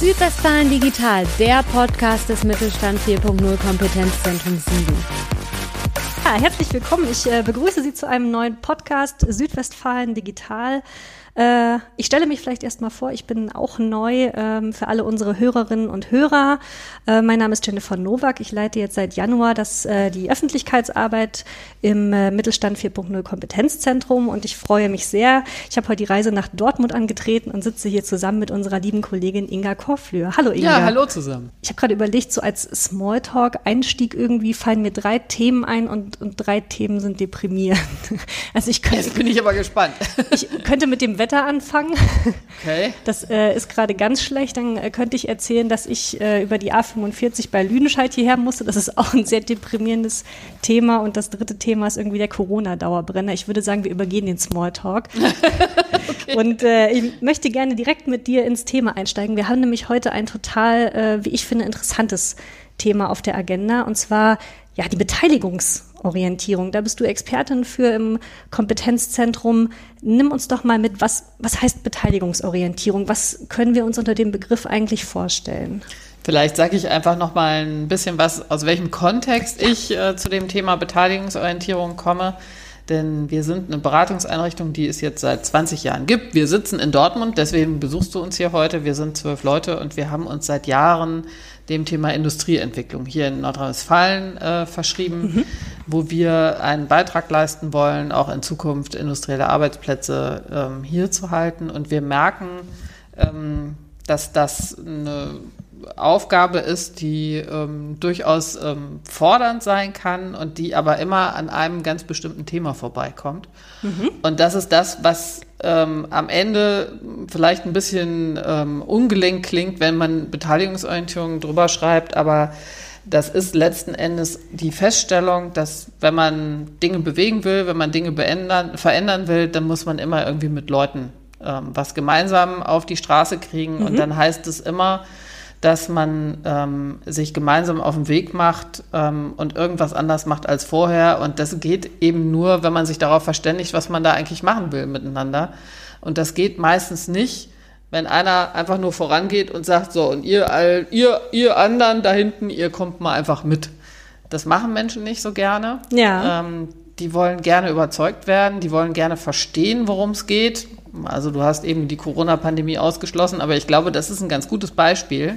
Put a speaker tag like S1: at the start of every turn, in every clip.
S1: Südwestfalen Digital, der Podcast des Mittelstand 4.0 Kompetenzzentrum Siegen.
S2: Ja, herzlich willkommen. Ich äh, begrüße Sie zu einem neuen Podcast Südwestfalen Digital. Äh, ich stelle mich vielleicht erstmal vor, ich bin auch neu ähm, für alle unsere Hörerinnen und Hörer. Äh, mein Name ist Jennifer Nowak. Ich leite jetzt seit Januar das, äh, die Öffentlichkeitsarbeit im Mittelstand 4.0 Kompetenzzentrum und ich freue mich sehr. Ich habe heute die Reise nach Dortmund angetreten und sitze hier zusammen mit unserer lieben Kollegin Inga Korflür. Hallo Inga.
S3: Ja, hallo zusammen.
S2: Ich habe gerade überlegt, so als Smalltalk-Einstieg irgendwie fallen mir drei Themen ein und, und drei Themen sind deprimierend.
S3: Also ich könnte, Jetzt bin ich aber gespannt.
S2: Ich könnte mit dem Wetter anfangen.
S3: Okay.
S2: Das äh, ist gerade ganz schlecht. Dann äh, könnte ich erzählen, dass ich äh, über die A45 bei Lüdenscheid hierher musste. Das ist auch ein sehr deprimierendes Thema. Und das dritte Thema ist irgendwie der Corona-Dauerbrenner. Ich würde sagen, wir übergehen den Smalltalk. okay. Und äh, ich möchte gerne direkt mit dir ins Thema einsteigen. Wir haben nämlich heute ein total, äh, wie ich finde, interessantes Thema auf der Agenda. Und zwar ja die Beteiligungs- Orientierung. Da bist du Expertin für im Kompetenzzentrum. Nimm uns doch mal mit, was, was heißt Beteiligungsorientierung? Was können wir uns unter dem Begriff eigentlich vorstellen?
S3: Vielleicht sage ich einfach noch mal ein bisschen was, aus welchem Kontext ich äh, zu dem Thema Beteiligungsorientierung komme. Denn wir sind eine Beratungseinrichtung, die es jetzt seit 20 Jahren gibt. Wir sitzen in Dortmund, deswegen besuchst du uns hier heute. Wir sind zwölf Leute und wir haben uns seit Jahren dem Thema Industrieentwicklung hier in Nordrhein-Westfalen äh, verschrieben, mhm. wo wir einen Beitrag leisten wollen, auch in Zukunft industrielle Arbeitsplätze ähm, hier zu halten. Und wir merken, ähm, dass das eine Aufgabe ist, die ähm, durchaus ähm, fordernd sein kann und die aber immer an einem ganz bestimmten Thema vorbeikommt. Mhm. Und das ist das, was ähm, am Ende vielleicht ein bisschen ähm, ungelenk klingt, wenn man Beteiligungsorientierung drüber schreibt, aber das ist letzten Endes die Feststellung, dass wenn man Dinge bewegen will, wenn man Dinge beändern, verändern will, dann muss man immer irgendwie mit Leuten ähm, was gemeinsam auf die Straße kriegen. Mhm. Und dann heißt es immer, dass man ähm, sich gemeinsam auf den Weg macht ähm, und irgendwas anders macht als vorher. Und das geht eben nur, wenn man sich darauf verständigt, was man da eigentlich machen will miteinander. Und das geht meistens nicht, wenn einer einfach nur vorangeht und sagt, so, und ihr, all, ihr, ihr anderen da hinten, ihr kommt mal einfach mit. Das machen Menschen nicht so gerne.
S2: Ja.
S3: Ähm, die wollen gerne überzeugt werden, die wollen gerne verstehen, worum es geht. Also du hast eben die Corona-Pandemie ausgeschlossen, aber ich glaube, das ist ein ganz gutes Beispiel,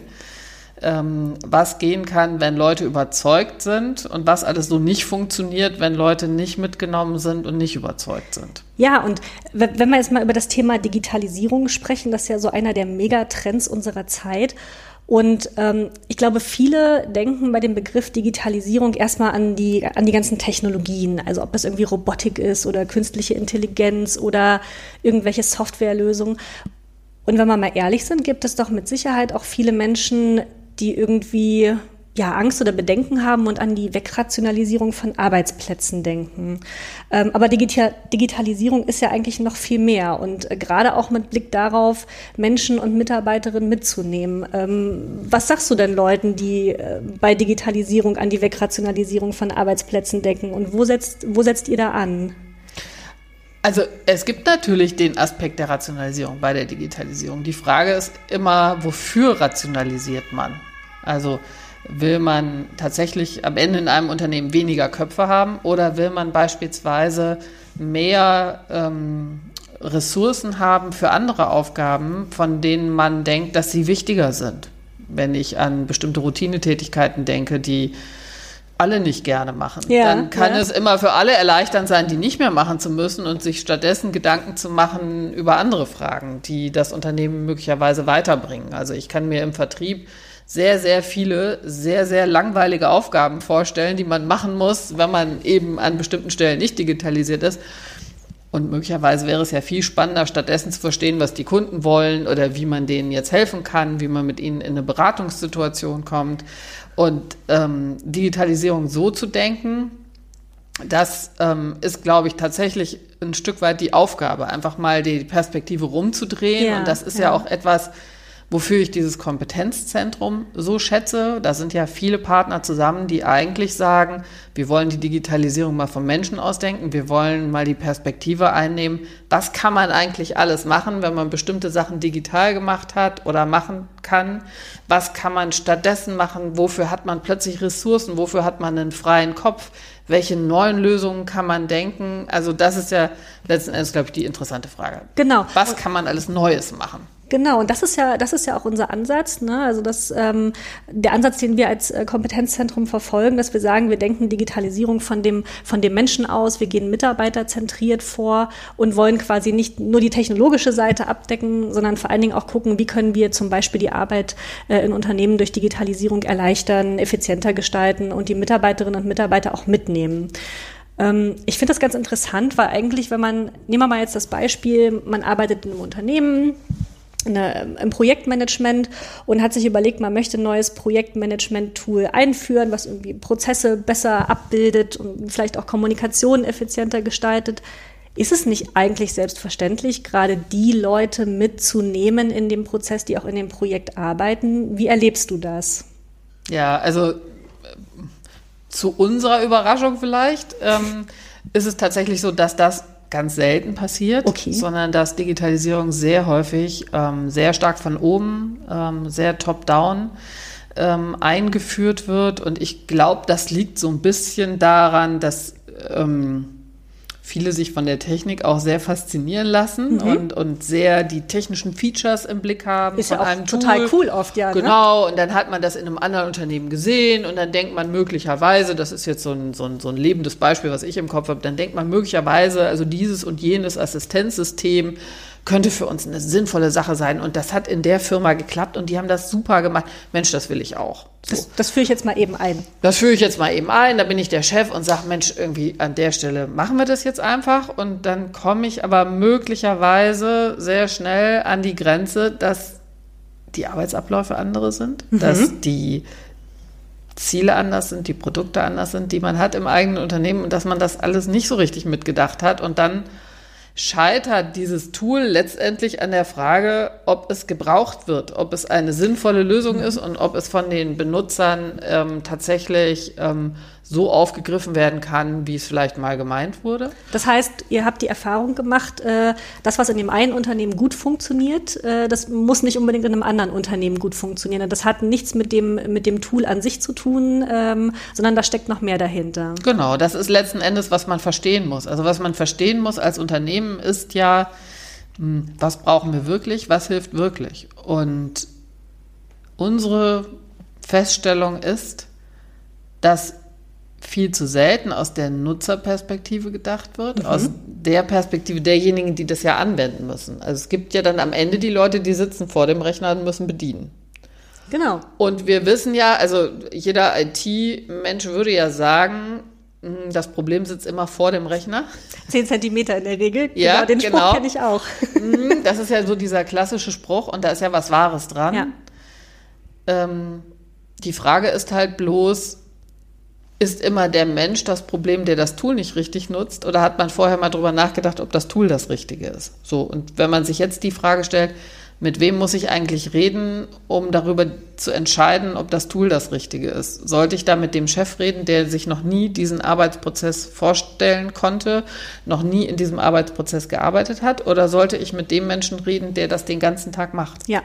S3: ähm, was gehen kann, wenn Leute überzeugt sind und was alles so nicht funktioniert, wenn Leute nicht mitgenommen sind und nicht überzeugt sind.
S2: Ja, und wenn wir jetzt mal über das Thema Digitalisierung sprechen, das ist ja so einer der Megatrends unserer Zeit. Und ähm, ich glaube, viele denken bei dem Begriff Digitalisierung erstmal an die, an die ganzen Technologien, also ob das irgendwie Robotik ist oder künstliche Intelligenz oder irgendwelche Softwarelösungen. Und wenn wir mal ehrlich sind, gibt es doch mit Sicherheit auch viele Menschen, die irgendwie ja, Angst oder Bedenken haben und an die Wegrationalisierung von Arbeitsplätzen denken. Ähm, aber Digital Digitalisierung ist ja eigentlich noch viel mehr und äh, gerade auch mit Blick darauf, Menschen und Mitarbeiterinnen mitzunehmen. Ähm, was sagst du denn Leuten, die äh, bei Digitalisierung an die Wegrationalisierung von Arbeitsplätzen denken und wo setzt, wo setzt ihr da an?
S3: Also es gibt natürlich den Aspekt der Rationalisierung bei der Digitalisierung. Die Frage ist immer, wofür rationalisiert man? Also Will man tatsächlich am Ende in einem Unternehmen weniger Köpfe haben oder will man beispielsweise mehr ähm, Ressourcen haben für andere Aufgaben, von denen man denkt, dass sie wichtiger sind? Wenn ich an bestimmte Routinetätigkeiten denke, die alle nicht gerne machen, ja, dann kann ja. es immer für alle erleichternd sein, die nicht mehr machen zu müssen und sich stattdessen Gedanken zu machen über andere Fragen, die das Unternehmen möglicherweise weiterbringen. Also ich kann mir im Vertrieb sehr, sehr viele sehr, sehr langweilige Aufgaben vorstellen, die man machen muss, wenn man eben an bestimmten Stellen nicht digitalisiert ist. Und möglicherweise wäre es ja viel spannender, stattdessen zu verstehen, was die Kunden wollen oder wie man denen jetzt helfen kann, wie man mit ihnen in eine Beratungssituation kommt. Und ähm, Digitalisierung so zu denken, das ähm, ist, glaube ich, tatsächlich ein Stück weit die Aufgabe, einfach mal die Perspektive rumzudrehen.
S2: Ja,
S3: und das ist
S2: ja.
S3: ja auch etwas, wofür ich dieses Kompetenzzentrum so schätze. Da sind ja viele Partner zusammen, die eigentlich sagen, wir wollen die Digitalisierung mal vom Menschen ausdenken, wir wollen mal die Perspektive einnehmen, was kann man eigentlich alles machen, wenn man bestimmte Sachen digital gemacht hat oder machen kann, was kann man stattdessen machen, wofür hat man plötzlich Ressourcen, wofür hat man einen freien Kopf, welche neuen Lösungen kann man denken. Also das ist ja letzten Endes, glaube ich, die interessante Frage.
S2: Genau.
S3: Was kann man alles Neues machen?
S2: Genau, und das ist ja, das ist ja auch unser Ansatz. Ne? Also das, ähm, der Ansatz, den wir als äh, Kompetenzzentrum verfolgen, dass wir sagen, wir denken Digitalisierung von dem, von dem Menschen aus, wir gehen mitarbeiterzentriert vor und wollen quasi nicht nur die technologische Seite abdecken, sondern vor allen Dingen auch gucken, wie können wir zum Beispiel die Arbeit äh, in Unternehmen durch Digitalisierung erleichtern, effizienter gestalten und die Mitarbeiterinnen und Mitarbeiter auch mitnehmen. Ähm, Ich finde das ganz interessant, weil eigentlich, wenn man, nehmen wir mal jetzt das Beispiel, man arbeitet in einem Unternehmen, eine, im Projektmanagement und hat sich überlegt, man möchte ein neues Projektmanagement-Tool einführen, was irgendwie Prozesse besser abbildet und vielleicht auch Kommunikation effizienter gestaltet. Ist es nicht eigentlich selbstverständlich, gerade die Leute mitzunehmen in dem Prozess, die auch in dem Projekt arbeiten? Wie erlebst du das?
S3: Ja, also äh, zu unserer Überraschung vielleicht ähm, ist es tatsächlich so, dass das ganz selten passiert,
S2: Okay.
S3: sondern dass Digitalisierung sehr häufig ähm, sehr stark von oben, ähm, sehr top-down ähm, eingeführt wird. Und ich glaube, das liegt so ein bisschen daran, dass ähm, viele sich von der Technik auch sehr faszinieren lassen
S2: Mhm.
S3: und, und sehr die technischen Features im Blick haben.
S2: Ist ja auch total
S3: Tool.
S2: cool oft, ja, ne?
S3: Genau, und dann hat man das in einem anderen Unternehmen gesehen und dann denkt man möglicherweise, das ist jetzt so ein, so ein, so ein lebendes Beispiel, was ich im Kopf habe, dann denkt man möglicherweise, also dieses und jenes Assistenzsystem könnte für uns eine sinnvolle Sache sein und das hat in der Firma geklappt und die haben das super gemacht. Mensch, das will ich auch. So.
S2: Das, das führe ich jetzt mal eben ein.
S3: Das führe ich jetzt mal eben ein, da bin ich der Chef und sage, Mensch, irgendwie an der Stelle machen wir das jetzt einfach. Und dann komme ich aber möglicherweise sehr schnell an die Grenze, dass die Arbeitsabläufe andere sind, dass die Ziele anders sind, die Produkte anders sind, die man hat im eigenen Unternehmen und dass man das alles nicht so richtig mitgedacht hat. Und dann scheitert dieses Tool letztendlich an der Frage, ob es gebraucht wird, ob es eine sinnvolle Lösung ist und ob es von den Benutzern ähm, tatsächlich ähm, so aufgegriffen werden kann, wie es vielleicht mal gemeint wurde.
S2: Das heißt, ihr habt die Erfahrung gemacht, äh, das, was in dem einen Unternehmen gut funktioniert, äh, das muss nicht unbedingt in einem anderen Unternehmen gut funktionieren. Das hat nichts mit dem, mit dem Tool an sich zu tun, ähm, sondern da steckt noch mehr dahinter.
S3: Genau, das ist letzten Endes, was man verstehen muss. Also was man verstehen muss als Unternehmen ist ja, hm, was brauchen wir wirklich, was hilft wirklich. Und unsere Feststellung ist, dass viel zu selten aus der Nutzerperspektive gedacht wird, aus der Perspektive derjenigen, die das ja anwenden müssen. Also es gibt ja dann am Ende die Leute, die sitzen vor dem Rechner und müssen bedienen.
S2: Genau.
S3: Und wir wissen ja, also jeder IT-Mensch würde ja sagen, mh, das Problem sitzt immer vor dem Rechner.
S2: Zehn Zentimeter in der Regel.
S3: Ja,
S2: genau, den Spruch
S3: genau.
S2: kenne ich auch.
S3: Mhm, Das ist ja so dieser klassische Spruch und da ist ja was Wahres dran.
S2: Ja.
S3: Ähm, die Frage ist halt bloß, ist immer der Mensch das Problem, der das Tool nicht richtig nutzt? Oder hat man vorher mal drüber nachgedacht, ob das Tool das Richtige ist? So, und wenn man sich jetzt die Frage stellt, mit wem muss ich eigentlich reden, um darüber zu entscheiden, ob das Tool das Richtige ist? Sollte ich da mit dem Chef reden, der sich noch nie diesen Arbeitsprozess vorstellen konnte, noch nie in diesem Arbeitsprozess gearbeitet hat? Oder sollte ich mit dem Menschen reden, der das den ganzen Tag macht?
S2: Ja.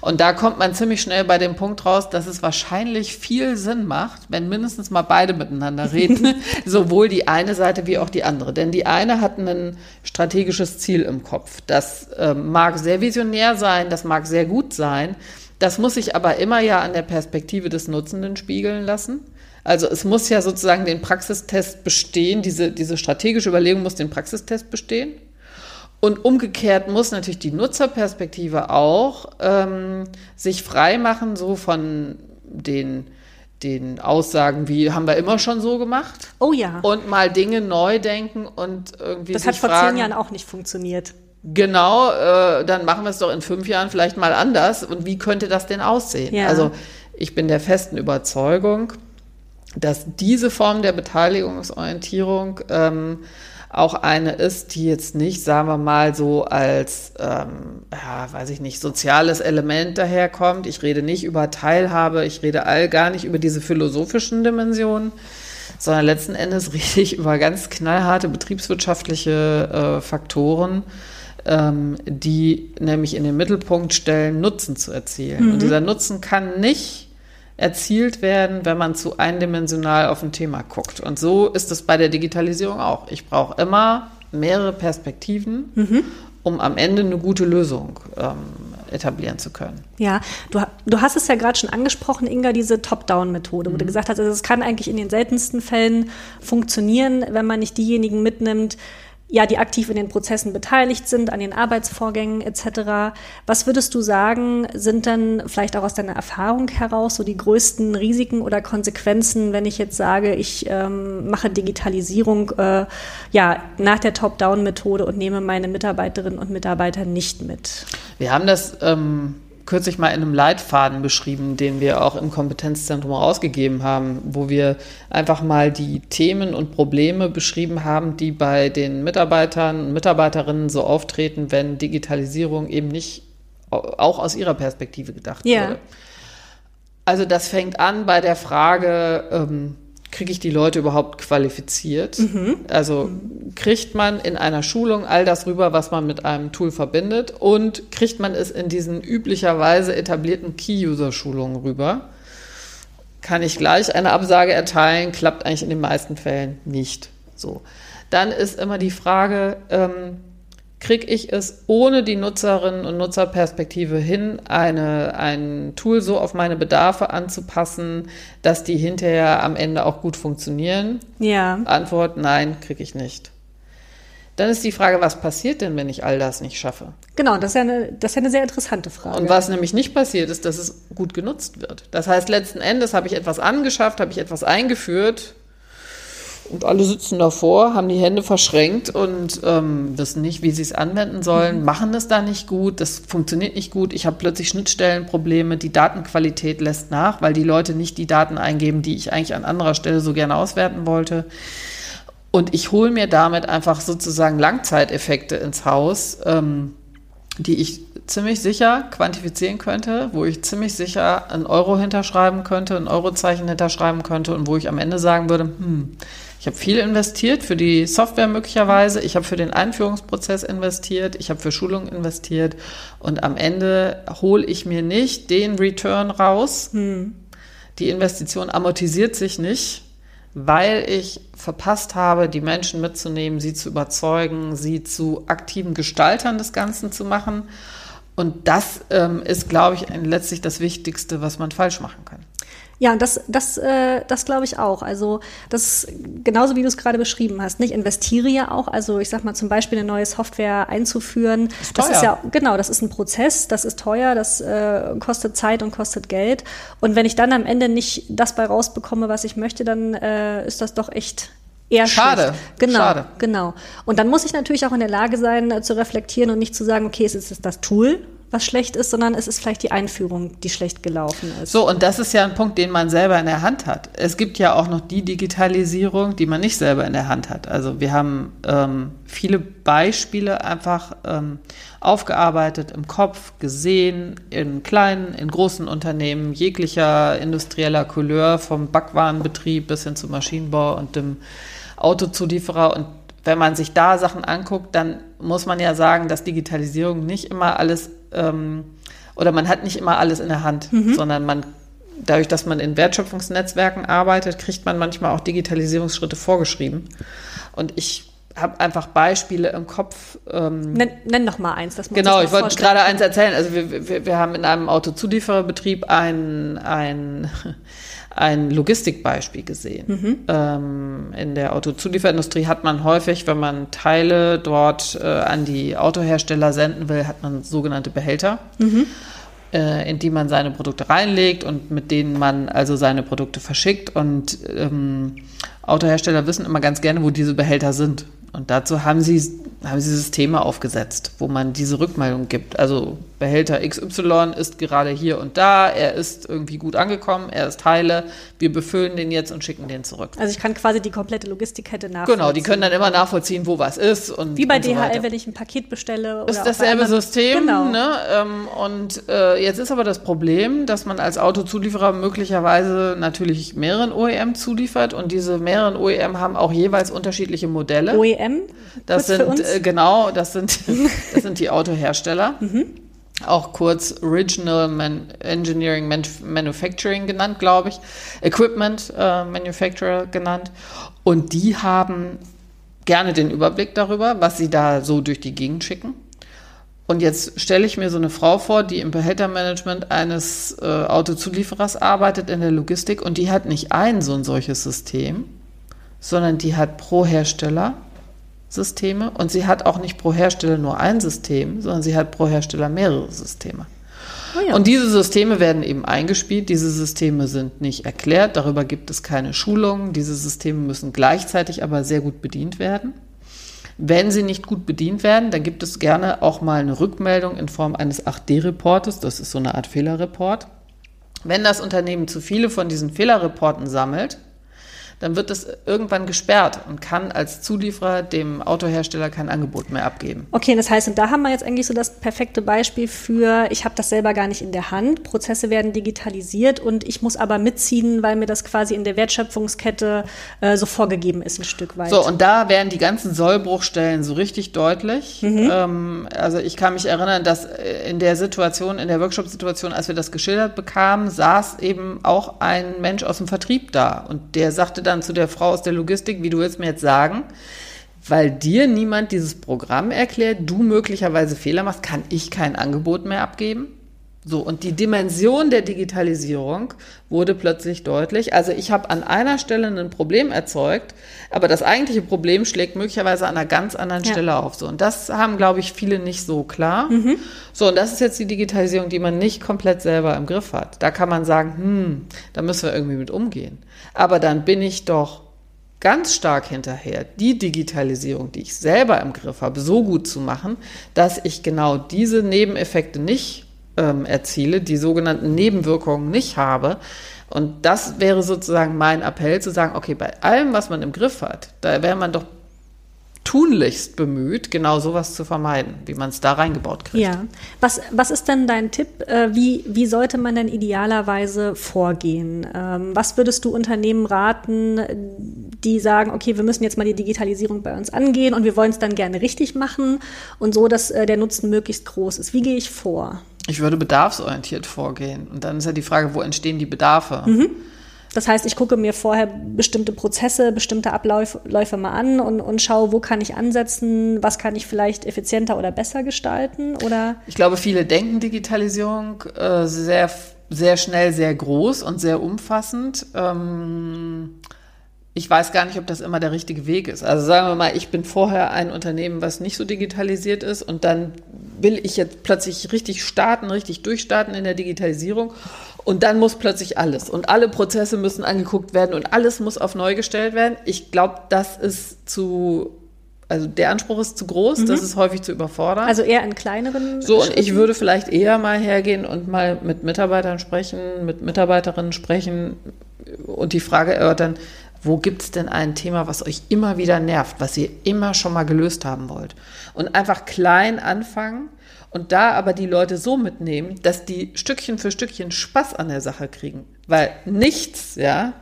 S3: Und da kommt man ziemlich schnell bei dem Punkt raus, dass es wahrscheinlich viel Sinn macht, wenn mindestens mal beide miteinander reden, sowohl die eine Seite wie auch die andere. Denn die eine hat ein strategisches Ziel im Kopf. Das äh, mag sehr visionär sein, das mag sehr gut sein. Das muss sich aber immer ja an der Perspektive des Nutzenden spiegeln lassen. Also es muss ja sozusagen den Praxistest bestehen, diese, diese strategische Überlegung muss den Praxistest bestehen. Und umgekehrt muss natürlich die Nutzerperspektive auch ähm, sich frei machen, so von den den Aussagen wie, haben wir immer schon so gemacht?
S2: Oh ja.
S3: Und mal Dinge neu denken und irgendwie.
S2: Das hat vor
S3: fragen,
S2: zehn Jahren auch nicht funktioniert.
S3: Genau, äh, dann machen wir es doch in fünf Jahren vielleicht mal anders. Und wie könnte das denn aussehen?
S2: Ja.
S3: Also ich bin der festen Überzeugung, dass diese Form der Beteiligungsorientierung ähm, auch eine ist, die jetzt nicht, sagen wir mal, so als, ähm, ja, weiß ich nicht, soziales Element daherkommt. Ich rede nicht über Teilhabe, ich rede all gar nicht über diese philosophischen Dimensionen, sondern letzten Endes rede ich über ganz knallharte betriebswirtschaftliche äh, Faktoren, ähm, die nämlich in den Mittelpunkt stellen, Nutzen zu erzielen.
S2: Mhm.
S3: Und dieser Nutzen kann nicht erzielt werden, wenn man zu eindimensional auf ein Thema guckt. Und so ist es bei der Digitalisierung auch. Ich brauche immer mehrere Perspektiven,
S2: Mhm.
S3: um am Ende eine gute Lösung ähm, etablieren zu können.
S2: Ja, du, du hast es ja gerade schon angesprochen, Inga, diese Top-Down-Methode, wo du gesagt hast, also es kann eigentlich in den seltensten Fällen funktionieren, wenn man nicht diejenigen mitnimmt, ja, die aktiv in den Prozessen beteiligt sind, an den Arbeitsvorgängen etc. Was würdest du sagen, sind dann vielleicht auch aus deiner Erfahrung heraus so die größten Risiken oder Konsequenzen, wenn ich jetzt sage, ich ähm, mache Digitalisierung äh, ja, nach der Top-Down-Methode und nehme meine Mitarbeiterinnen und Mitarbeiter nicht mit?
S3: Wir haben das ähm, kürzlich mal in einem Leitfaden beschrieben, den wir auch im Kompetenzzentrum rausgegeben haben, wo wir einfach mal die Themen und Probleme beschrieben haben, die bei den Mitarbeitern und Mitarbeiterinnen so auftreten, wenn Digitalisierung eben nicht au- auch aus ihrer Perspektive gedacht
S2: Ja.
S3: wurde. Also das fängt an bei der Frage, ähm, kriege ich die Leute überhaupt qualifiziert? Also kriegt man in einer Schulung all das rüber, was man mit einem Tool verbindet und kriegt man es in diesen üblicherweise etablierten Key-User-Schulungen rüber? Kann ich gleich eine Absage erteilen, klappt eigentlich in den meisten Fällen nicht so. Dann ist immer die Frage, ähm, kriege ich es ohne die Nutzerinnen und Nutzerperspektive hin, eine, ein Tool so auf meine Bedarfe anzupassen, dass die hinterher am Ende auch gut funktionieren?
S2: Ja.
S3: Antwort, nein, kriege ich nicht. Dann ist die Frage, was passiert denn, wenn ich all das nicht schaffe?
S2: Genau, das ist ja eine, das ist ja eine sehr interessante Frage.
S3: Und was nämlich nicht passiert, ist, dass es gut genutzt wird. Das heißt, letzten Endes habe ich etwas angeschafft, habe ich etwas eingeführt und alle sitzen davor, haben die Hände verschränkt und ähm, wissen nicht, wie sie es anwenden sollen, machen es da nicht gut, das funktioniert nicht gut. Ich habe plötzlich Schnittstellenprobleme, die Datenqualität lässt nach, weil die Leute nicht die Daten eingeben, die ich eigentlich an anderer Stelle so gerne auswerten wollte. Und ich hole mir damit einfach sozusagen Langzeiteffekte ins Haus, ähm, die ich ziemlich sicher quantifizieren könnte, wo ich ziemlich sicher ein Euro hinterschreiben könnte, ein Eurozeichen hinterschreiben könnte und wo ich am Ende sagen würde, hm, ich habe viel investiert für die Software möglicherweise, ich habe für den Einführungsprozess investiert, ich habe für Schulung investiert und am Ende hole ich mir nicht den Return raus. Die Investition amortisiert sich nicht, weil ich verpasst habe, die Menschen mitzunehmen, sie zu überzeugen, sie zu aktiven Gestaltern des Ganzen zu machen. Und das ähm, ist, glaube ich, letztlich das Wichtigste, was man falsch machen kann.
S2: Ja, und das, das, äh, das glaube ich auch. Also das genauso wie du es gerade beschrieben hast. Nicht investiere ja auch. Also ich sag mal zum Beispiel eine neue Software einzuführen.
S3: Ist
S2: das ist ja genau, das ist ein Prozess. Das ist teuer. Das äh, kostet Zeit und kostet Geld. Und wenn ich dann am Ende nicht das bei rausbekomme, was ich möchte, dann äh, ist das doch echt eher
S3: Schade.
S2: schlecht. Genau,
S3: Schade.
S2: genau. Und dann muss ich natürlich auch in der Lage sein, äh, zu reflektieren und nicht zu sagen, okay, es ist das Tool, was schlecht ist, sondern es ist vielleicht die Einführung, die schlecht gelaufen ist.
S3: So, und das ist ja ein Punkt, den man selber in der Hand hat. Es gibt ja auch noch die Digitalisierung, die man nicht selber in der Hand hat. Also wir haben ähm, viele Beispiele einfach ähm, aufgearbeitet im Kopf, gesehen, in kleinen, in großen Unternehmen jeglicher industrieller Couleur, vom Backwarenbetrieb bis hin zum Maschinenbau und dem Autozulieferer. Und wenn man sich da Sachen anguckt, dann muss man ja sagen, dass Digitalisierung nicht immer alles ähm, oder man hat nicht immer alles in der Hand, sondern man dadurch, dass man in Wertschöpfungsnetzwerken arbeitet, kriegt man manchmal auch Digitalisierungsschritte vorgeschrieben. Und ich habe einfach Beispiele im Kopf. Ähm,
S2: Nenn, nenn doch mal eins, das man
S3: Genau, ich wollte gerade eins erzählen. Also wir, wir, wir haben in einem Autozuliefererbetrieb ein, ein, ein Logistikbeispiel gesehen. Ähm, in der Autozulieferindustrie hat man häufig, wenn man Teile dort äh, an die Autohersteller senden will, hat man sogenannte Behälter. äh, in die man seine Produkte reinlegt und mit denen man also seine Produkte verschickt. Und ähm, Autohersteller wissen immer ganz gerne, wo diese Behälter sind. Und dazu haben sie, haben sie Systeme aufgesetzt, wo man diese Rückmeldung gibt. Also Behälter XY ist gerade hier und da, er ist irgendwie gut angekommen, er ist heile, wir befüllen den jetzt und schicken den zurück.
S2: Also ich kann quasi die komplette Logistikkette nachvollziehen.
S3: Genau, die können dann immer nachvollziehen, wo was ist. Und,
S2: Wie bei
S3: und
S2: DHL,
S3: so
S2: wenn ich ein Paket bestelle.
S3: ist dasselbe System.
S2: Genau.
S3: Ne? Ähm, und äh, jetzt ist aber das Problem, dass man als Autozulieferer möglicherweise natürlich mehreren OEM zuliefert und diese mehreren OEM haben auch jeweils unterschiedliche Modelle.
S2: OEM?
S3: Das sind äh, genau, das sind das sind die Autohersteller. Auch kurz Original Man Engineering Man Manufacturing genannt, glaube ich. Equipment äh, Manufacturer genannt. Und die haben gerne den Überblick darüber, was sie da so durch die Gegend schicken. Und jetzt stelle ich mir so eine Frau vor, die im Behältermanagement eines äh, Autozulieferers arbeitet in der Logistik und die hat nicht ein so ein solches System, sondern die hat pro Hersteller Systeme und sie hat auch nicht pro Hersteller nur ein System, sondern sie hat pro Hersteller mehrere Systeme.
S2: Oh ja.
S3: Und diese Systeme werden eben eingespielt. Diese Systeme sind nicht erklärt. Darüber gibt es keine Schulungen. Diese Systeme müssen gleichzeitig aber sehr gut bedient werden. Wenn sie nicht gut bedient werden, dann gibt es gerne auch mal eine Rückmeldung in Form eines 8D-Reportes. Das ist so eine Art Fehlerreport. Wenn das Unternehmen zu viele von diesen Fehlerreporten sammelt, dann wird es irgendwann gesperrt und kann als Zulieferer dem Autohersteller kein Angebot mehr abgeben.
S2: Okay, das heißt, und da haben wir jetzt eigentlich so das perfekte Beispiel für, ich habe das selber gar nicht in der Hand, Prozesse werden digitalisiert und ich muss aber mitziehen, weil mir das quasi in der Wertschöpfungskette äh, so vorgegeben ist, ein Stück weit.
S3: So, und da werden die ganzen Sollbruchstellen so richtig deutlich. Ähm, also ich kann mich erinnern, dass äh, in der Situation, in der Workshop-Situation, als wir das geschildert bekamen, saß eben auch ein Mensch aus dem Vertrieb da. Und der sagte dann zu der Frau aus der Logistik, wie du willst mir jetzt sagen, weil dir niemand dieses Programm erklärt, du möglicherweise Fehler machst, kann ich kein Angebot mehr abgeben. So, und die Dimension der Digitalisierung wurde plötzlich deutlich. Also ich habe an einer Stelle ein Problem erzeugt, aber das eigentliche Problem schlägt möglicherweise an einer ganz anderen
S2: Ja.
S3: Stelle auf. So, und das haben, glaube ich, viele nicht so klar. So, und das ist jetzt die Digitalisierung, die man nicht komplett selber im Griff hat. Da kann man sagen, hm, da müssen wir irgendwie mit umgehen. Aber dann bin ich doch ganz stark hinterher, die Digitalisierung, die ich selber im Griff habe, so gut zu machen, dass ich genau diese Nebeneffekte nicht ähm, erziele, die sogenannten Nebenwirkungen nicht habe. Und das wäre sozusagen mein Appell zu sagen, okay, bei allem, was man im Griff hat, da wäre man doch tunlichst bemüht, genau sowas zu vermeiden, wie man es da reingebaut kriegt.
S2: Ja. Was, was ist denn dein Tipp? Äh, Wie, wie sollte man denn idealerweise vorgehen? Ähm, Was würdest du Unternehmen raten, die sagen, okay, wir müssen jetzt mal die Digitalisierung bei uns angehen und wir wollen es dann gerne richtig machen und so, dass äh, der Nutzen möglichst groß ist? Wie gehe ich vor?
S3: Ich würde bedarfsorientiert vorgehen. Und dann ist ja die Frage, wo entstehen die Bedarfe?
S2: Das heißt, ich gucke mir vorher bestimmte Prozesse, bestimmte Abläufe Läufe mal an und, und schaue, wo kann ich ansetzen, was kann ich vielleicht effizienter oder besser gestalten oder
S3: Ich glaube, viele denken Digitalisierung äh, sehr, sehr schnell, sehr groß und sehr umfassend. Ähm, ich weiß gar nicht, ob das immer der richtige Weg ist. Also sagen wir mal, ich bin vorher ein Unternehmen, was nicht so digitalisiert ist und dann will ich jetzt plötzlich richtig starten, richtig durchstarten in der Digitalisierung und dann muss plötzlich alles und alle Prozesse müssen angeguckt werden und alles muss auf neu gestellt werden. Ich glaube, das ist zu, also der Anspruch ist zu groß, das ist häufig zu überfordern.
S2: also eher in kleineren
S3: So, und ich würde vielleicht eher mal hergehen und mal mit Mitarbeitern sprechen, mit Mitarbeiterinnen sprechen und die Frage erörtern, wo gibt es denn ein Thema, was euch immer wieder nervt, was ihr immer schon mal gelöst haben wollt? Und einfach klein anfangen und da aber die Leute so mitnehmen, dass die Stückchen für Stückchen Spaß an der Sache kriegen. Weil nichts, ja,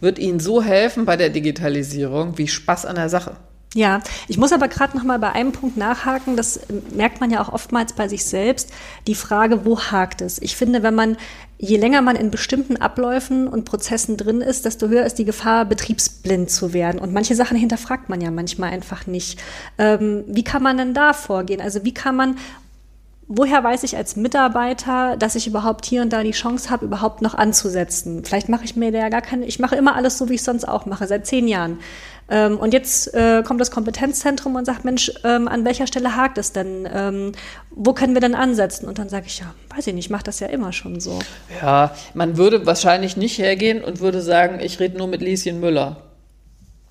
S3: wird ihnen so helfen bei der Digitalisierung wie Spaß an der Sache.
S2: Ja, ich muss aber gerade noch mal bei einem Punkt nachhaken. Das merkt man ja auch oftmals bei sich selbst. Die Frage, wo hakt es? Ich finde, wenn man je länger man in bestimmten Abläufen und Prozessen drin ist, desto höher ist die Gefahr, betriebsblind zu werden. Und manche Sachen hinterfragt man ja manchmal einfach nicht. Ähm, wie kann man denn da vorgehen? Also wie kann man woher weiß ich als Mitarbeiter, dass ich überhaupt hier und da die Chance habe, überhaupt noch anzusetzen? Vielleicht mache ich mir da ja gar keine, ich mache immer alles so, wie ich sonst auch mache, seit zehn Jahren. Ähm, und jetzt äh, kommt das Kompetenzzentrum und sagt, Mensch, ähm, an welcher Stelle hakt es denn? Ähm, wo können wir denn ansetzen? Und dann sage ich, ja, weiß ich nicht, ich mache das ja immer schon so.
S3: Ja, man würde wahrscheinlich nicht hergehen und würde sagen, ich rede nur mit Lieschen Müller.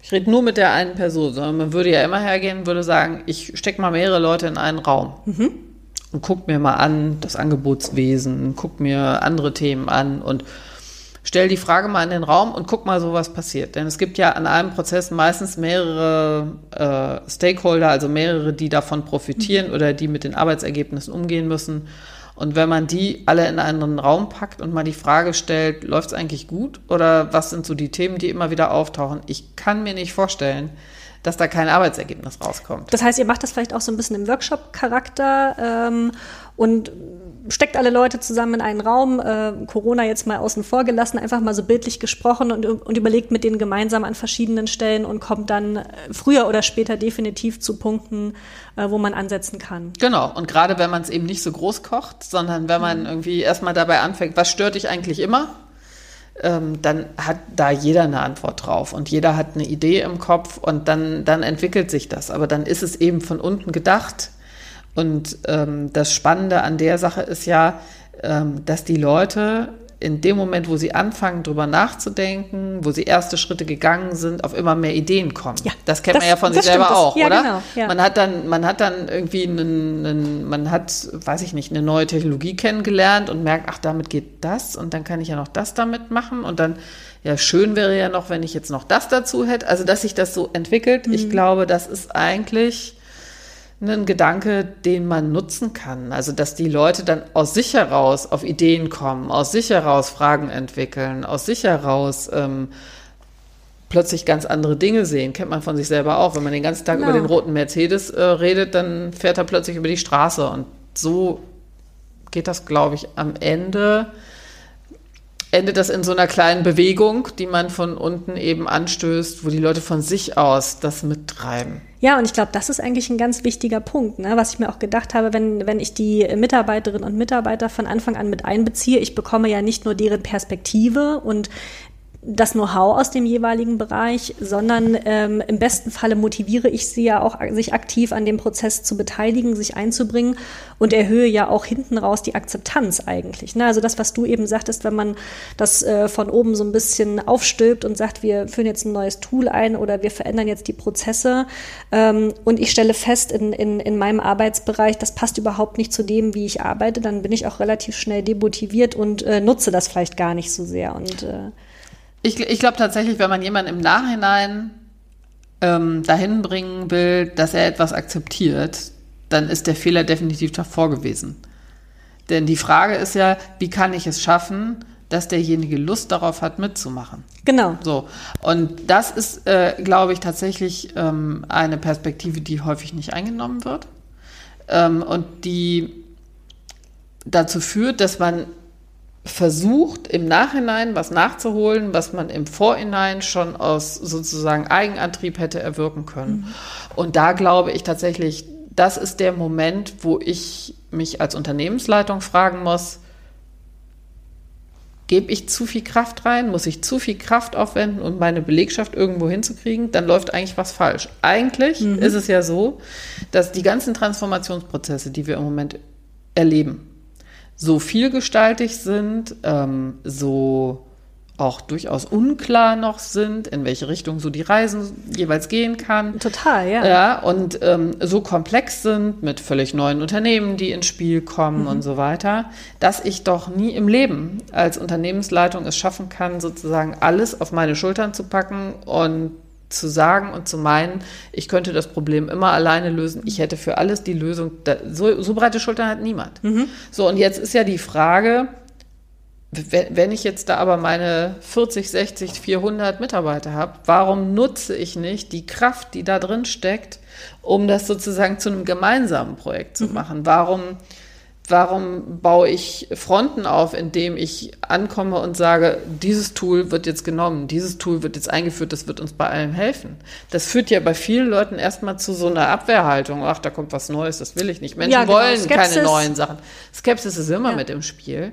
S3: Ich rede nur mit der einen Person, sondern man würde ja immer hergehen und würde sagen, ich stecke mal mehrere Leute in einen Raum. Mhm und guck mir mal an das Angebotswesen, guck mir andere Themen an und stell die Frage mal in den Raum und guck mal so, was passiert. Denn es gibt ja an einem Prozess meistens mehrere äh, Stakeholder, also mehrere, die davon profitieren mhm. oder die mit den Arbeitsergebnissen umgehen müssen. Und wenn man die alle in einen Raum packt und mal die Frage stellt, läuft es eigentlich gut oder was sind so die Themen, die immer wieder auftauchen? Ich kann mir nicht vorstellen, dass da kein Arbeitsergebnis rauskommt.
S2: Das heißt, ihr macht das vielleicht auch so ein bisschen im Workshop-Charakter ähm, und steckt alle Leute zusammen in einen Raum, äh, Corona jetzt mal außen vor gelassen, einfach mal so bildlich gesprochen und, und überlegt mit denen gemeinsam an verschiedenen Stellen und kommt dann äh, früher oder später definitiv zu Punkten, äh, wo man ansetzen kann.
S3: Genau, und gerade wenn man es eben nicht so groß kocht, sondern wenn man irgendwie erstmal dabei anfängt, was stört dich eigentlich immer? Ähm, dann hat da jeder eine Antwort drauf und jeder hat eine Idee im Kopf und dann, dann entwickelt sich das. Aber dann ist es eben von unten gedacht. Und ähm, das Spannende an der Sache ist ja, ähm, dass die Leute in dem Moment, wo sie anfangen, drüber nachzudenken, wo sie erste Schritte gegangen sind, auf immer mehr Ideen kommen. Ja, das kennt das, man ja von sich selber das, auch, ja, oder? Genau, ja. Man hat dann, man hat dann irgendwie einen, einen, man hat, weiß ich nicht, eine neue Technologie kennengelernt und merkt, ach, damit geht das und dann kann ich ja noch das damit machen und dann, ja, schön wäre ja noch, wenn ich jetzt noch das dazu hätte. Also, dass sich das so entwickelt, mhm. ich glaube, das ist eigentlich ein Gedanke, den man nutzen kann. Also, dass die Leute dann aus sich heraus auf Ideen kommen, aus sich heraus Fragen entwickeln, aus sich heraus ähm, plötzlich ganz andere Dinge sehen. Kennt man von sich selber auch. Wenn man den ganzen Tag genau. über den roten Mercedes äh, redet, dann fährt er plötzlich über die Straße. Und so geht das, glaube ich, am Ende endet das in so einer kleinen Bewegung, die man von unten eben anstößt, wo die Leute von sich aus das mittreiben.
S2: Ja, und ich glaube, das ist eigentlich ein ganz wichtiger Punkt, ne? was ich mir auch gedacht habe, wenn, wenn ich die Mitarbeiterinnen und Mitarbeiter von Anfang an mit einbeziehe. Ich bekomme ja nicht nur deren Perspektive und das Know-how aus dem jeweiligen Bereich, sondern ähm, im besten Falle motiviere ich sie ja auch, sich aktiv an dem Prozess zu beteiligen, sich einzubringen und erhöhe ja auch hinten raus die Akzeptanz eigentlich. Ne? Also das, was du eben sagtest, wenn man das äh, von oben so ein bisschen aufstülpt und sagt, wir führen jetzt ein neues Tool ein oder wir verändern jetzt die Prozesse ähm, und ich stelle fest in, in, in meinem Arbeitsbereich, das passt überhaupt nicht zu dem, wie ich arbeite, dann bin ich auch relativ schnell demotiviert und äh, nutze das vielleicht gar nicht so sehr. Und äh,
S3: ich, ich glaube tatsächlich, wenn man jemanden im Nachhinein ähm, dahin bringen will, dass er etwas akzeptiert, dann ist der Fehler definitiv davor gewesen. Denn die Frage ist ja, wie kann ich es schaffen, dass derjenige Lust darauf hat, mitzumachen.
S2: Genau.
S3: So. Und das ist, äh, glaube ich, tatsächlich ähm, eine Perspektive, die häufig nicht eingenommen wird. Ähm, und die dazu führt, dass man versucht, im Nachhinein was nachzuholen, was man im Vorhinein schon aus sozusagen Eigenantrieb hätte erwirken können. Mhm. Und da glaube ich tatsächlich, das ist der Moment, wo ich mich als Unternehmensleitung fragen muss, gebe ich zu viel Kraft rein, muss ich zu viel Kraft aufwenden, um meine Belegschaft irgendwo hinzukriegen, dann läuft eigentlich was falsch. Eigentlich mhm. ist es ja so, dass die ganzen Transformationsprozesse, die wir im Moment erleben, so vielgestaltig sind, ähm, so auch durchaus unklar noch sind, in welche Richtung so die Reisen jeweils gehen kann.
S2: Total, ja.
S3: Ja, und ähm, so komplex sind mit völlig neuen Unternehmen, die ins Spiel kommen mhm. und so weiter, dass ich doch nie im Leben als Unternehmensleitung es schaffen kann, sozusagen alles auf meine Schultern zu packen und zu sagen und zu meinen, ich könnte das Problem immer alleine lösen, ich hätte für alles die Lösung, so, so breite Schultern hat niemand. Mhm. So, und jetzt ist ja die Frage, wenn ich jetzt da aber meine 40, 60, 400 Mitarbeiter habe, warum nutze ich nicht die Kraft, die da drin steckt, um das sozusagen zu einem gemeinsamen Projekt zu mhm. machen? Warum warum baue ich Fronten auf, indem ich ankomme und sage, dieses Tool wird jetzt genommen, dieses Tool wird jetzt eingeführt, das wird uns bei allem helfen. Das führt ja bei vielen Leuten erstmal zu so einer Abwehrhaltung. Ach, da kommt was Neues, das will ich nicht. Menschen ja, genau. wollen Skepsis. keine neuen Sachen. Skepsis ist immer ja. mit im Spiel.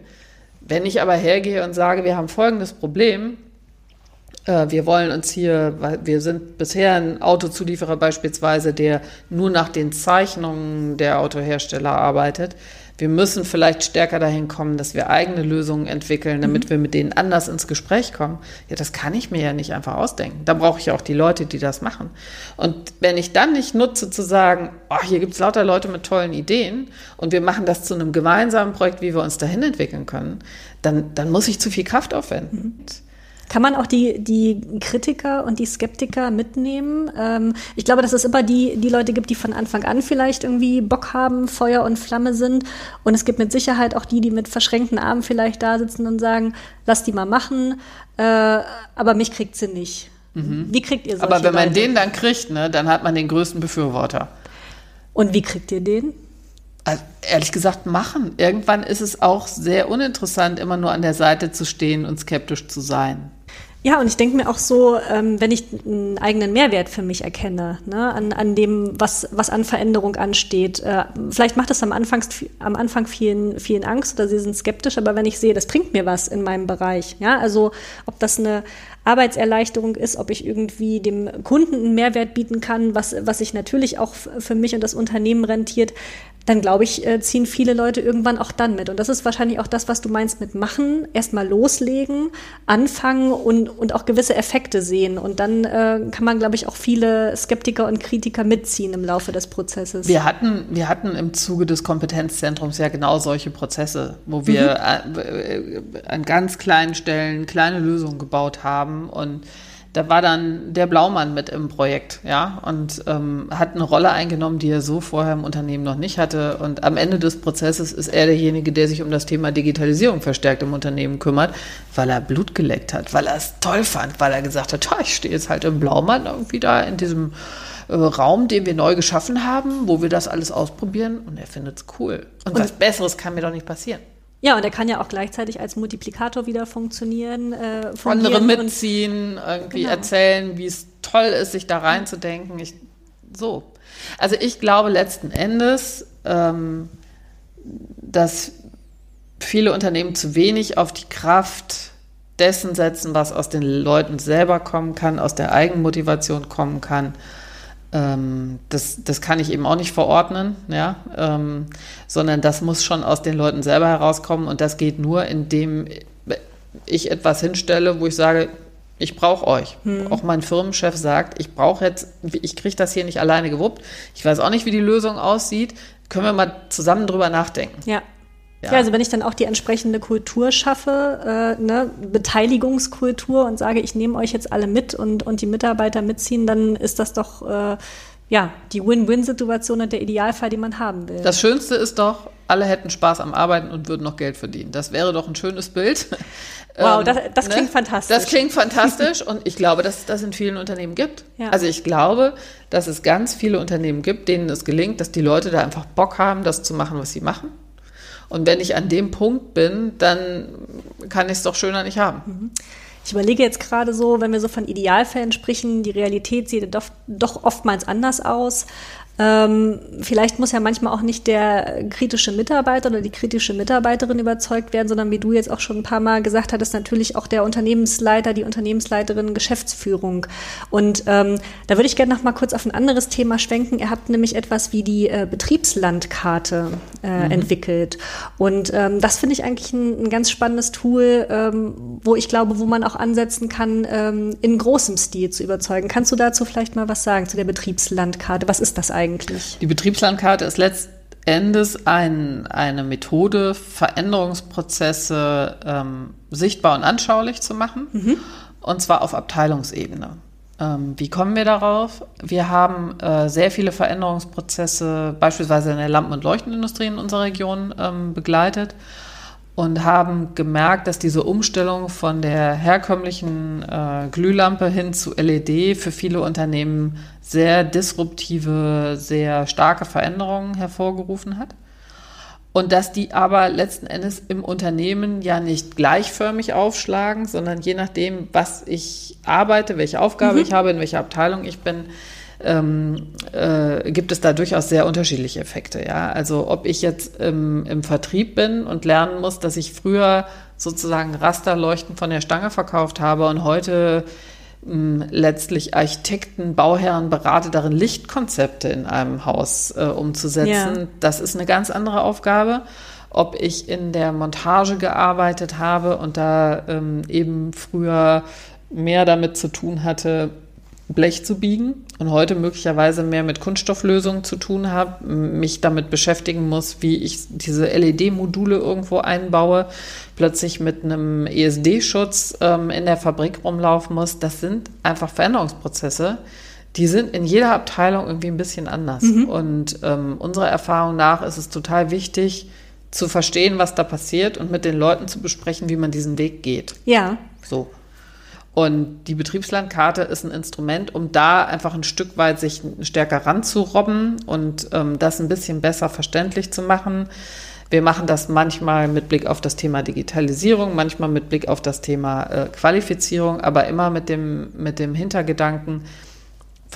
S3: Wenn ich aber hergehe und sage, wir haben folgendes Problem, äh, wir wollen uns hier, wir sind bisher ein Autozulieferer beispielsweise, der nur nach den Zeichnungen der Autohersteller arbeitet. Wir müssen vielleicht stärker dahin kommen, dass wir eigene Lösungen entwickeln, damit mhm. wir mit denen anders ins Gespräch kommen. Ja, das kann ich mir ja nicht einfach ausdenken. Da brauche ich ja auch die Leute, die das machen. Und wenn ich dann nicht nutze zu sagen, oh, hier gibt es lauter Leute mit tollen Ideen und wir machen das zu einem gemeinsamen Projekt, wie wir uns dahin entwickeln können, dann, dann muss ich zu viel Kraft aufwenden. Mhm.
S2: Kann man auch die, die Kritiker und die Skeptiker mitnehmen? Ähm, ich glaube, dass es immer die, die Leute gibt, die von Anfang an vielleicht irgendwie Bock haben, Feuer und Flamme sind. Und es gibt mit Sicherheit auch die, die mit verschränkten Armen vielleicht da sitzen und sagen, lass die mal machen, äh, aber mich kriegt sie nicht. Mhm. Wie kriegt ihr solche
S3: Aber wenn man Leute? den dann kriegt, ne, dann hat man den größten Befürworter.
S2: Und wie kriegt ihr den?
S3: Also, ehrlich gesagt, machen. Irgendwann ist es auch sehr uninteressant, immer nur an der Seite zu stehen und skeptisch zu sein.
S2: Ja, und ich denke mir auch so, ähm, wenn ich einen eigenen Mehrwert für mich erkenne, ne, an, an dem, was, was an Veränderung ansteht. Äh, vielleicht macht das am Anfang, am Anfang vielen, vielen Angst oder sie sind skeptisch, aber wenn ich sehe, das bringt mir was in meinem Bereich, ja, also ob das eine Arbeitserleichterung ist, ob ich irgendwie dem Kunden einen Mehrwert bieten kann, was, was sich natürlich auch für mich und das Unternehmen rentiert, dann glaube ich, äh, ziehen viele Leute irgendwann auch dann mit. Und das ist wahrscheinlich auch das, was du meinst mit machen, erstmal loslegen, anfangen und, und auch gewisse Effekte sehen. Und dann äh, kann man, glaube ich, auch viele Skeptiker und Kritiker mitziehen im Laufe des Prozesses.
S3: Wir hatten, wir hatten im Zuge des Kompetenzzentrums ja genau solche Prozesse, wo wir mhm. Äh, an ganz kleinen Stellen kleine Lösungen gebaut haben und da war dann der Blaumann mit im Projekt, ja, und ähm, hat eine Rolle eingenommen, die er so vorher im Unternehmen noch nicht hatte. Und am Ende des Prozesses ist er derjenige, der sich um das Thema Digitalisierung verstärkt im Unternehmen kümmert, weil er Blut geleckt hat, weil er es toll fand, weil er gesagt hat, ich stehe jetzt halt im Blaumann irgendwie da in diesem äh, Raum, den wir neu geschaffen haben, wo wir das alles ausprobieren und er findet es cool. Und, und was Besseres kann mir doch nicht passieren.
S2: Ja, und er kann ja auch gleichzeitig als Multiplikator wieder funktionieren. Äh,
S3: Andere mitziehen, irgendwie genau. erzählen, wie es toll ist, sich da reinzudenken. Ich, so. Also ich glaube letzten Endes, ähm, dass viele Unternehmen zu wenig auf die Kraft dessen setzen, was aus den Leuten selber kommen kann, aus der Eigenmotivation kommen kann ähm, das, das kann ich eben auch nicht verordnen, ja, ähm, sondern das muss schon aus den Leuten selber herauskommen und das geht nur, indem ich etwas hinstelle, wo ich sage, ich brauche euch. Hm. Auch mein Firmenchef sagt, ich brauche jetzt, ich kriege das hier nicht alleine gewuppt. Ich weiß auch nicht, wie die Lösung aussieht. Können wir mal zusammen drüber nachdenken.
S2: Ja. Ja. ja. also wenn ich dann auch die entsprechende Kultur schaffe, äh, ne, Beteiligungskultur und sage, ich nehme euch jetzt alle mit und, und die Mitarbeiter mitziehen, dann ist das doch äh, ja die Win-Win-Situation und der Idealfall, den man haben will.
S3: Das Schönste ist doch, alle hätten Spaß am Arbeiten und würden noch Geld verdienen. Das wäre doch ein schönes Bild.
S2: Wow, ähm, das, das klingt ne? fantastisch.
S3: Das klingt fantastisch und ich glaube, dass es das in vielen Unternehmen gibt. Ja. Also ich glaube, dass es ganz viele Unternehmen gibt, denen es gelingt, dass die Leute da einfach Bock haben, das zu machen, was sie machen und wenn ich an dem Punkt bin, dann kann ich es doch schöner nicht haben. Mhm.
S2: Ich überlege jetzt gerade so, wenn wir so von Idealfällen sprechen, die Realität sieht doch, doch oftmals anders aus. Ähm, vielleicht muss ja manchmal auch nicht der kritische Mitarbeiter oder die kritische Mitarbeiterin überzeugt werden, sondern wie du jetzt auch schon ein paar Mal gesagt hattest, natürlich auch der Unternehmensleiter, die Unternehmensleiterin, Geschäftsführung. Und ähm, da würde ich gerne noch mal kurz auf ein anderes Thema schwenken. Ihr habt nämlich etwas wie die äh, Betriebslandkarte äh, mhm. entwickelt. Und ähm, das finde ich eigentlich ein, ein, ganz spannendes Tool, ähm, wo ich glaube, wo man auch ansetzen kann, ähm, in großem Stil zu überzeugen. Kannst du dazu vielleicht mal was sagen zu der Betriebslandkarte? Was ist das eigentlich? Eigentlich?
S3: Die Betriebslandkarte ist letztendlich ein, eine Methode, Veränderungsprozesse ähm, sichtbar und anschaulich zu machen. Mhm. Und zwar auf Abteilungsebene. Ähm, wie kommen wir darauf? Wir haben äh, sehr viele Veränderungsprozesse, beispielsweise in der Lampen- und Leuchtenindustrie in unserer Region ähm, begleitet und haben gemerkt, dass diese Umstellung von der herkömmlichen äh, Glühlampe hin zu LED für viele Unternehmen sehr disruptive, sehr starke Veränderungen hervorgerufen hat. und dass die aber letzten Endes im Unternehmen ja nicht gleichförmig aufschlagen, sondern je nachdem, was ich arbeite, welche Aufgabe mhm. ich habe, in welcher Abteilung ich bin, ähm, äh, gibt es da durchaus sehr unterschiedliche Effekte. Ja? Also ob ich jetzt im, im Vertrieb bin und lernen muss, dass ich früher sozusagen Rasterleuchten von der Stange verkauft habe und heute letztlich Architekten, Bauherren berate darin, Lichtkonzepte in einem Haus äh, umzusetzen. Ja. Das ist eine ganz andere Aufgabe. Ob ich in der Montage gearbeitet habe und da ähm, eben früher mehr damit zu tun hatte, Blech zu biegen und heute möglicherweise mehr mit Kunststofflösungen zu tun habe, mich damit beschäftigen muss, wie ich diese LED-Module irgendwo einbaue, plötzlich mit einem ESD-Schutz ähm, in der Fabrik rumlaufen muss, das sind einfach Veränderungsprozesse, die sind in jeder Abteilung irgendwie ein bisschen anders. Mhm. Und ähm, unserer Erfahrung nach ist es total wichtig, zu verstehen, was da passiert und mit den Leuten zu besprechen, wie man diesen Weg geht.
S2: Ja.
S3: So. Und die Betriebslandkarte ist ein Instrument, um da einfach ein Stück weit sich stärker ranzurobben und ähm, das ein bisschen besser verständlich zu machen. Wir machen das manchmal mit Blick auf das Thema Digitalisierung, manchmal mit Blick auf das Thema äh, Qualifizierung, aber immer mit dem, mit dem Hintergedanken,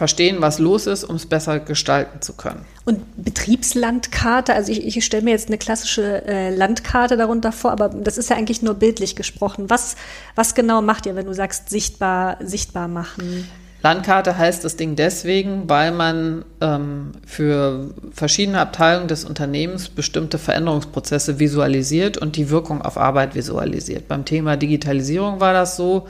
S3: verstehen, was los ist, um es besser gestalten zu können.
S2: Und Betriebslandkarte, also ich, ich stelle mir jetzt eine klassische äh, Landkarte darunter vor, aber das ist ja eigentlich nur bildlich gesprochen. Was, was genau macht ihr, wenn du sagst, sichtbar, sichtbar machen?
S3: Landkarte heißt das Ding deswegen, weil man ähm, für verschiedene Abteilungen des Unternehmens bestimmte Veränderungsprozesse visualisiert und die Wirkung auf Arbeit visualisiert. Beim Thema Digitalisierung war das so,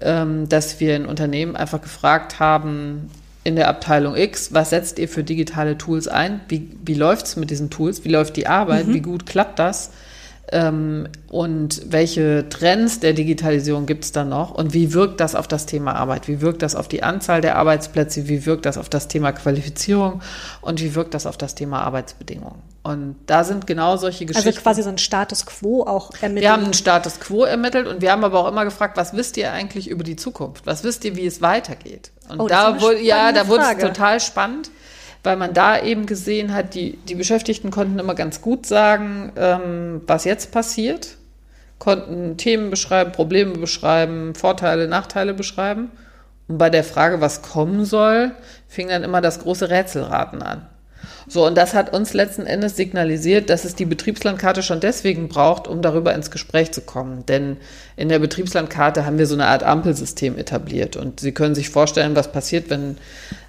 S3: dass wir in Unternehmen einfach gefragt haben, in der Abteilung X, was setzt ihr für digitale Tools ein? Wie, wie läuft es mit diesen Tools? Wie läuft die Arbeit? Mhm. Wie gut klappt das? Ähm, und welche Trends der Digitalisierung gibt es da noch und wie wirkt das auf das Thema Arbeit? Wie wirkt das auf die Anzahl der Arbeitsplätze? Wie wirkt das auf das Thema Qualifizierung und wie wirkt das auf das Thema Arbeitsbedingungen? Und da sind genau solche also Geschichten.
S2: Also quasi so ein Status quo auch
S3: ermittelt. Wir haben einen Status quo ermittelt und wir haben aber auch immer gefragt, was wisst ihr eigentlich über die Zukunft? Was wisst ihr, wie es weitergeht? Und oh, da wurde, ja, da wurde es total spannend weil man da eben gesehen hat, die, die Beschäftigten konnten immer ganz gut sagen, ähm, was jetzt passiert, konnten Themen beschreiben, Probleme beschreiben, Vorteile, Nachteile beschreiben. Und bei der Frage, was kommen soll, fing dann immer das große Rätselraten an. So, und das hat uns letzten Endes signalisiert, dass es die Betriebslandkarte schon deswegen braucht, um darüber ins Gespräch zu kommen. Denn in der Betriebslandkarte haben wir so eine Art Ampelsystem etabliert. Und Sie können sich vorstellen, was passiert, wenn,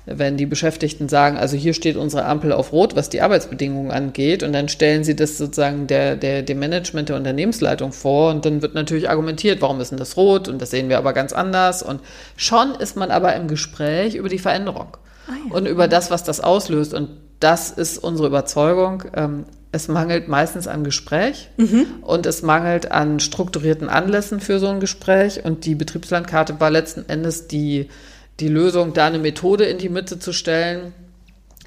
S3: wenn die Beschäftigten sagen, also hier steht unsere Ampel auf Rot, was die Arbeitsbedingungen angeht. Und dann stellen Sie das sozusagen der, der, dem Management der Unternehmensleitung vor. Und dann wird natürlich argumentiert, warum ist denn das rot? Und das sehen wir aber ganz anders. Und schon ist man aber im Gespräch über die Veränderung. Ah ja. Und über das, was das auslöst. Und das ist unsere Überzeugung. Ähm, es mangelt meistens an Gespräch mhm. und es mangelt an strukturierten Anlässen für so ein Gespräch. Und die Betriebslandkarte war letzten Endes die, die Lösung, da eine Methode in die Mitte zu stellen,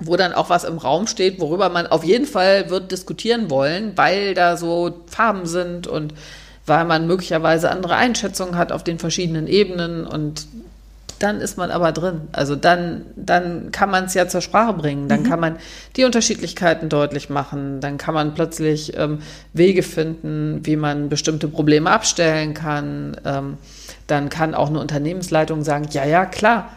S3: wo dann auch was im Raum steht, worüber man auf jeden Fall wird diskutieren wollen, weil da so Farben sind und weil man möglicherweise andere Einschätzungen hat auf den verschiedenen Ebenen und dann ist man aber drin. Also dann, dann kann man es ja zur Sprache bringen. Dann mhm. kann man die Unterschiedlichkeiten deutlich machen. Dann kann man plötzlich ähm, Wege finden, wie man bestimmte Probleme abstellen kann. Ähm, dann kann auch eine Unternehmensleitung sagen, ja, ja, klar,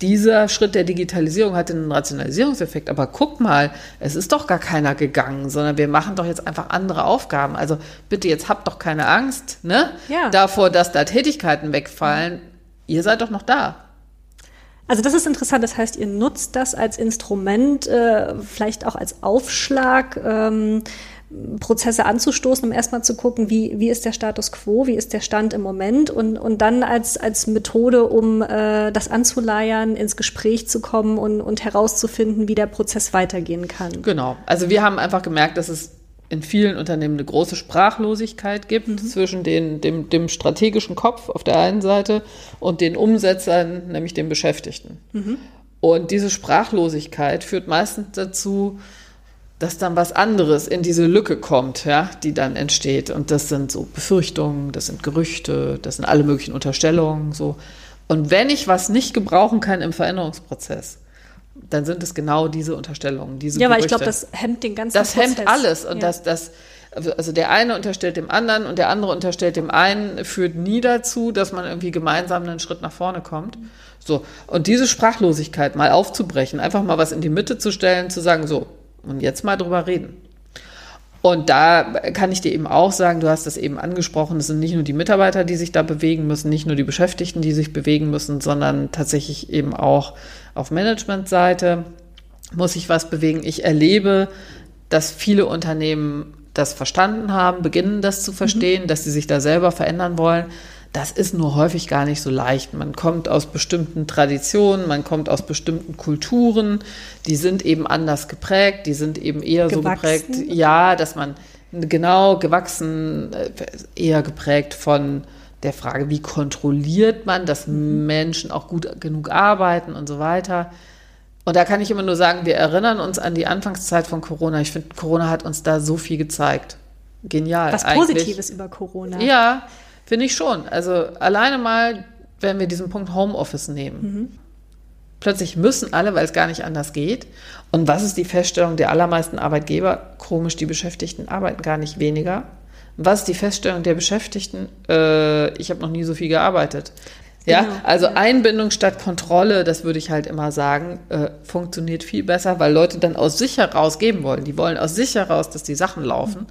S3: dieser Schritt der Digitalisierung hatte einen Rationalisierungseffekt, aber guck mal, es ist doch gar keiner gegangen, sondern wir machen doch jetzt einfach andere Aufgaben. Also bitte, jetzt habt doch keine Angst ne? Ja. davor, dass da Tätigkeiten wegfallen ihr seid doch noch da.
S2: Also das ist interessant. Das heißt, ihr nutzt das als Instrument, äh, vielleicht auch als Aufschlag, ähm, Prozesse anzustoßen, um erstmal zu gucken, wie, wie ist der Status quo, wie ist der Stand im Moment und, und dann als, als Methode, um äh, das anzuleiern, ins Gespräch zu kommen und, und herauszufinden, wie der Prozess weitergehen kann.
S3: Genau. Also wir haben einfach gemerkt, dass es in vielen Unternehmen eine große Sprachlosigkeit gibt mhm. zwischen den, dem, dem, strategischen Kopf auf der einen Seite und den Umsetzern, nämlich den Beschäftigten. Mhm. Und diese Sprachlosigkeit führt meistens dazu, dass dann was anderes in diese Lücke kommt, ja, die dann entsteht. Und das sind so Befürchtungen, das sind Gerüchte, das sind alle möglichen Unterstellungen, so. Und wenn ich was nicht gebrauchen kann im Veränderungsprozess, dann sind es genau diese Unterstellungen, diese
S2: Ja, weil
S3: Gerüchte.
S2: ich glaube, das hemmt den ganzen
S3: Das
S2: Prozess.
S3: hemmt alles und
S2: ja.
S3: das, das, also der eine unterstellt dem anderen und der andere unterstellt dem einen, führt nie dazu, dass man irgendwie gemeinsam einen Schritt nach vorne kommt. So. Und diese Sprachlosigkeit mal aufzubrechen, einfach mal was in die Mitte zu stellen, zu sagen, so, und jetzt mal drüber reden. Und da kann ich dir eben auch sagen, du hast das eben angesprochen, es sind nicht nur die Mitarbeiter, die sich da bewegen müssen, nicht nur die Beschäftigten, die sich bewegen müssen, sondern tatsächlich eben auch auf Managementseite muss sich was bewegen. Ich erlebe, dass viele Unternehmen das verstanden haben, beginnen das zu verstehen, dass sie sich da selber verändern wollen. Das ist nur häufig gar nicht so leicht. Man kommt aus bestimmten Traditionen, man kommt aus bestimmten Kulturen, die sind eben anders geprägt, die sind eben eher so
S2: Gewachsen.
S3: geprägt, ja, dass man genau gewachsen, äh, eher geprägt von der Frage, wie kontrolliert man, dass Menschen auch gut genug arbeiten und so weiter. Und da kann ich immer nur sagen, wir erinnern uns an die Anfangszeit von Corona. Ich finde, Corona hat uns da so viel gezeigt. Genial.
S2: Was
S3: eigentlich.
S2: Positives über Corona.
S3: Ja, finde ich schon. Also alleine mal, wenn wir diesen Punkt Homeoffice nehmen.
S2: Mhm.
S3: Plötzlich müssen alle, weil es gar nicht anders geht. Und was ist die Feststellung der allermeisten Arbeitgeber? Komisch, die Beschäftigten arbeiten gar nicht weniger. Was ist die Feststellung der Beschäftigten? Äh, ich habe noch nie so viel gearbeitet. Ja,
S2: Genau.
S3: also Einbindung statt Kontrolle, das würde ich halt immer sagen, äh, funktioniert viel besser, weil Leute dann aus sich heraus geben wollen. Die wollen aus sich heraus, dass die Sachen laufen.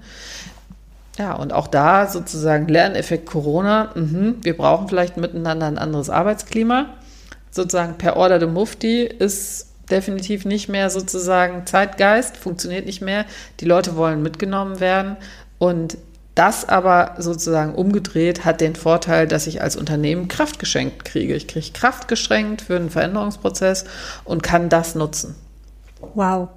S3: Ja, und auch da sozusagen Lerneffekt Corona. Mhm, wir brauchen vielleicht miteinander ein anderes Arbeitsklima. Sozusagen per Order de Mufti ist definitiv nicht mehr sozusagen Zeitgeist, funktioniert nicht mehr. Die Leute wollen mitgenommen werden. Und das aber sozusagen umgedreht hat den Vorteil, dass ich als Unternehmen Kraft geschenkt kriege. Ich kriege Kraft geschenkt für einen Veränderungsprozess und kann das nutzen.
S2: Wow.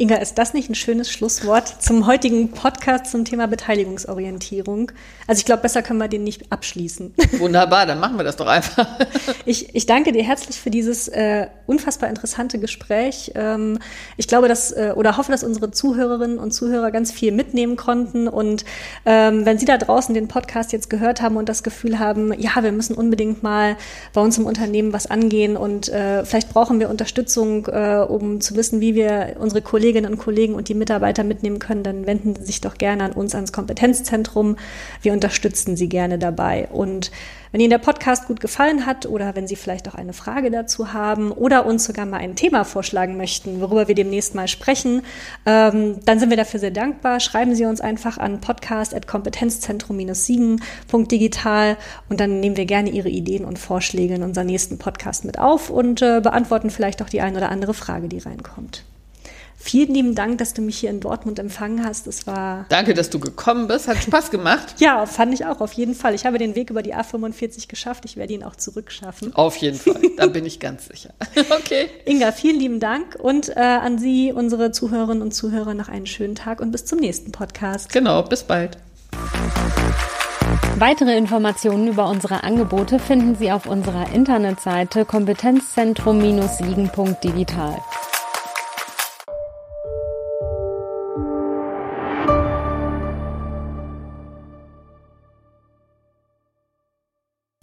S2: Inga, ist das nicht ein schönes Schlusswort zum heutigen Podcast zum Thema Beteiligungsorientierung? Also ich glaube, besser können wir den nicht abschließen.
S3: Wunderbar, dann machen wir das doch einfach.
S2: Ich, ich danke dir herzlich für dieses äh, unfassbar interessante Gespräch. Ähm, ich glaube, dass äh, oder hoffe, dass unsere Zuhörerinnen und Zuhörer ganz viel mitnehmen konnten. Und ähm, wenn Sie da draußen den Podcast jetzt gehört haben und das Gefühl haben, ja, wir müssen unbedingt mal bei uns im Unternehmen was angehen und äh, vielleicht brauchen wir Unterstützung, äh, um zu wissen, wie wir unsere Kolleginnen und Kollegen und die Mitarbeiter mitnehmen können, dann wenden Sie sich doch gerne an uns, ans Kompetenzzentrum. Wir unterstützen Sie gerne dabei. Und wenn Ihnen der Podcast gut gefallen hat oder wenn Sie vielleicht auch eine Frage dazu haben oder uns sogar mal ein Thema vorschlagen möchten, worüber wir demnächst mal sprechen, ähm, dann sind wir dafür sehr dankbar. Schreiben Sie uns einfach an podcast.kompetenzzentrum-siegen.digital und dann nehmen wir gerne Ihre Ideen und Vorschläge in unseren nächsten Podcast mit auf und äh, beantworten vielleicht auch die ein oder andere Frage, die reinkommt. Vielen lieben Dank, dass du mich hier in Dortmund empfangen hast. Es war
S3: Danke, dass du gekommen bist. Hat Spaß gemacht.
S2: ja, fand ich auch auf jeden Fall. Ich habe den Weg über die A45 geschafft. Ich werde ihn auch zurückschaffen.
S3: Auf jeden Fall. Da bin ich ganz sicher. Okay.
S2: Inga, vielen lieben Dank und äh, an Sie, unsere Zuhörerinnen und Zuhörer, noch einen schönen Tag und bis zum nächsten Podcast.
S3: Genau. Bis bald.
S1: Weitere Informationen über unsere Angebote finden Sie auf unserer Internetseite kompetenzzentrum-siegen.digital.